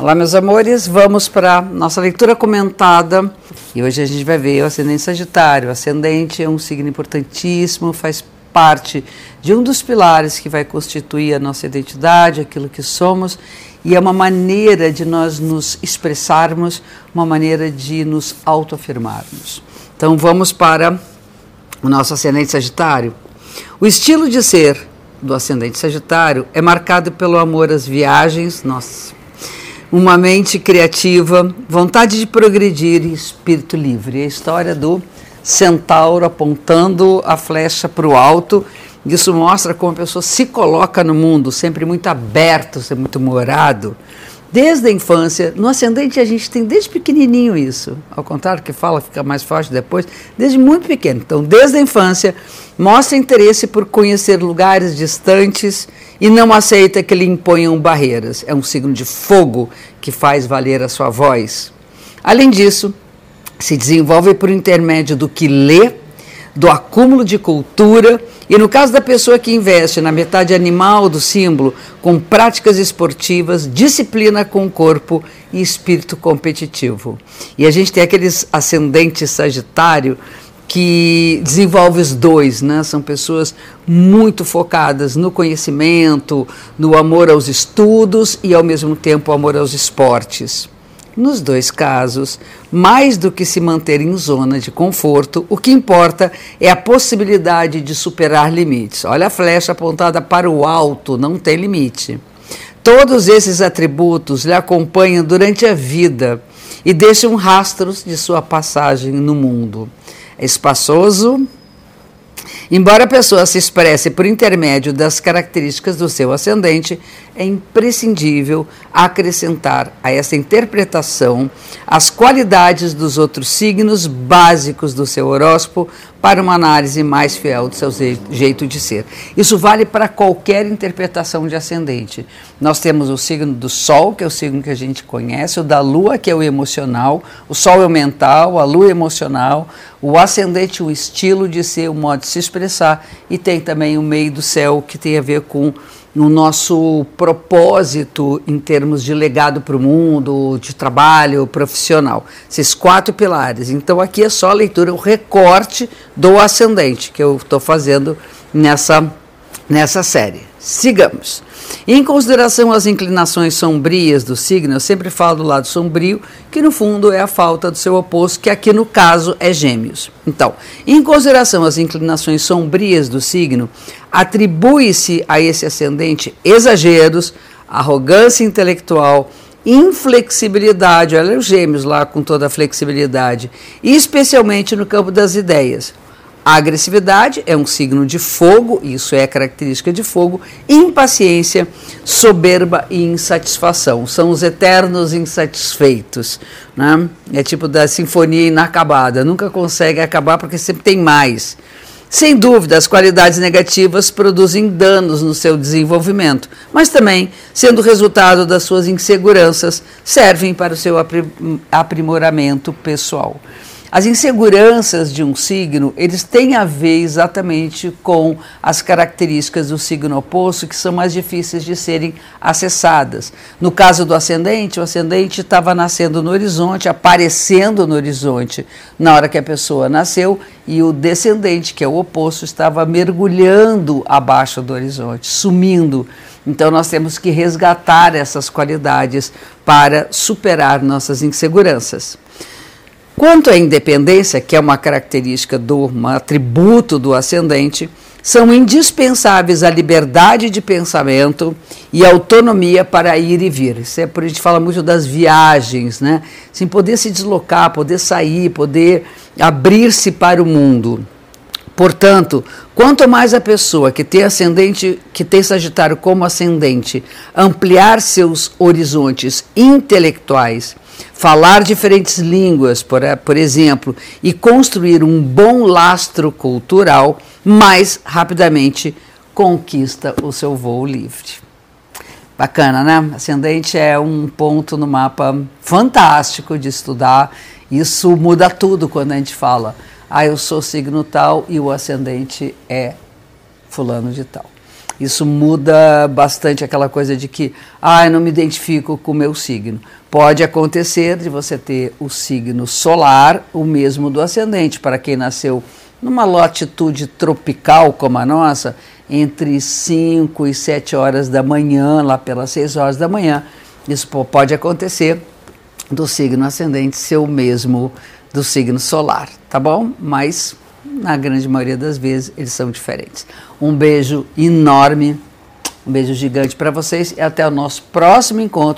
Olá, meus amores, vamos para nossa leitura comentada. E hoje a gente vai ver o ascendente Sagitário. O ascendente é um signo importantíssimo, faz parte de um dos pilares que vai constituir a nossa identidade, aquilo que somos, e é uma maneira de nós nos expressarmos, uma maneira de nos autoafirmarmos. Então vamos para o nosso ascendente Sagitário. O estilo de ser do ascendente Sagitário é marcado pelo amor às viagens, nossa, uma mente criativa, vontade de progredir e espírito livre. É a história do centauro apontando a flecha para o alto. Isso mostra como a pessoa se coloca no mundo, sempre muito aberto, sempre muito morado. Desde a infância, no ascendente a gente tem desde pequenininho isso, ao contrário que fala fica mais forte depois, desde muito pequeno. Então, desde a infância, mostra interesse por conhecer lugares distantes e não aceita que lhe imponham barreiras. É um signo de fogo que faz valer a sua voz. Além disso, se desenvolve por intermédio do que lê, do acúmulo de cultura e no caso da pessoa que investe na metade animal do símbolo, com práticas esportivas, disciplina com o corpo e espírito competitivo. E a gente tem aqueles ascendentes Sagitário que desenvolve os dois, né? São pessoas muito focadas no conhecimento, no amor aos estudos e ao mesmo tempo amor aos esportes. Nos dois casos, mais do que se manter em zona de conforto, o que importa é a possibilidade de superar limites. Olha a flecha apontada para o alto, não tem limite. Todos esses atributos lhe acompanham durante a vida e deixam rastros de sua passagem no mundo. É espaçoso, Embora a pessoa se expresse por intermédio das características do seu ascendente, é imprescindível acrescentar a essa interpretação as qualidades dos outros signos básicos do seu horóscopo para uma análise mais fiel do seu jeito de ser. Isso vale para qualquer interpretação de ascendente. Nós temos o signo do Sol, que é o signo que a gente conhece, o da Lua, que é o emocional, o Sol é o mental, a Lua é emocional, o ascendente, o estilo de ser, o modo de se expressar, e tem também o meio do céu, que tem a ver com no nosso propósito em termos de legado para o mundo, de trabalho profissional. Esses quatro pilares. Então, aqui é só a leitura, o recorte do ascendente que eu estou fazendo nessa, nessa série. Sigamos. Em consideração às inclinações sombrias do signo, eu sempre falo do lado sombrio, que no fundo é a falta do seu oposto, que aqui no caso é Gêmeos. Então, em consideração às inclinações sombrias do signo, atribui-se a esse ascendente exageros, arrogância intelectual, inflexibilidade, olha os gêmeos lá com toda a flexibilidade, especialmente no campo das ideias. A agressividade é um signo de fogo, isso é característica de fogo. Impaciência, soberba e insatisfação. São os eternos insatisfeitos. Né? É tipo da sinfonia inacabada, nunca consegue acabar porque sempre tem mais. Sem dúvida, as qualidades negativas produzem danos no seu desenvolvimento, mas também, sendo resultado das suas inseguranças, servem para o seu aprimoramento pessoal. As inseguranças de um signo, eles têm a ver exatamente com as características do signo oposto que são mais difíceis de serem acessadas. No caso do ascendente, o ascendente estava nascendo no horizonte, aparecendo no horizonte na hora que a pessoa nasceu, e o descendente, que é o oposto, estava mergulhando abaixo do horizonte, sumindo. Então nós temos que resgatar essas qualidades para superar nossas inseguranças. Quanto à independência, que é uma característica do um atributo do ascendente, são indispensáveis a liberdade de pensamento e autonomia para ir e vir. Isso é por a gente fala muito das viagens, né? Sem poder se deslocar, poder sair, poder abrir-se para o mundo. Portanto, quanto mais a pessoa que tem ascendente, que tem Sagitário como ascendente, ampliar seus horizontes intelectuais, falar diferentes línguas, por, por exemplo, e construir um bom lastro cultural, mais rapidamente conquista o seu voo livre. Bacana, né? Ascendente é um ponto no mapa fantástico de estudar. Isso muda tudo quando a gente fala, ah, eu sou signo tal e o ascendente é fulano de tal. Isso muda bastante aquela coisa de que, ah, eu não me identifico com o meu signo. Pode acontecer de você ter o signo solar, o mesmo do ascendente, para quem nasceu numa latitude tropical como a nossa, entre 5 e 7 horas da manhã, lá pelas 6 horas da manhã, isso pode acontecer do signo ascendente ser o mesmo do signo solar, tá bom? Mas na grande maioria das vezes eles são diferentes. Um beijo enorme, um beijo gigante para vocês e até o nosso próximo encontro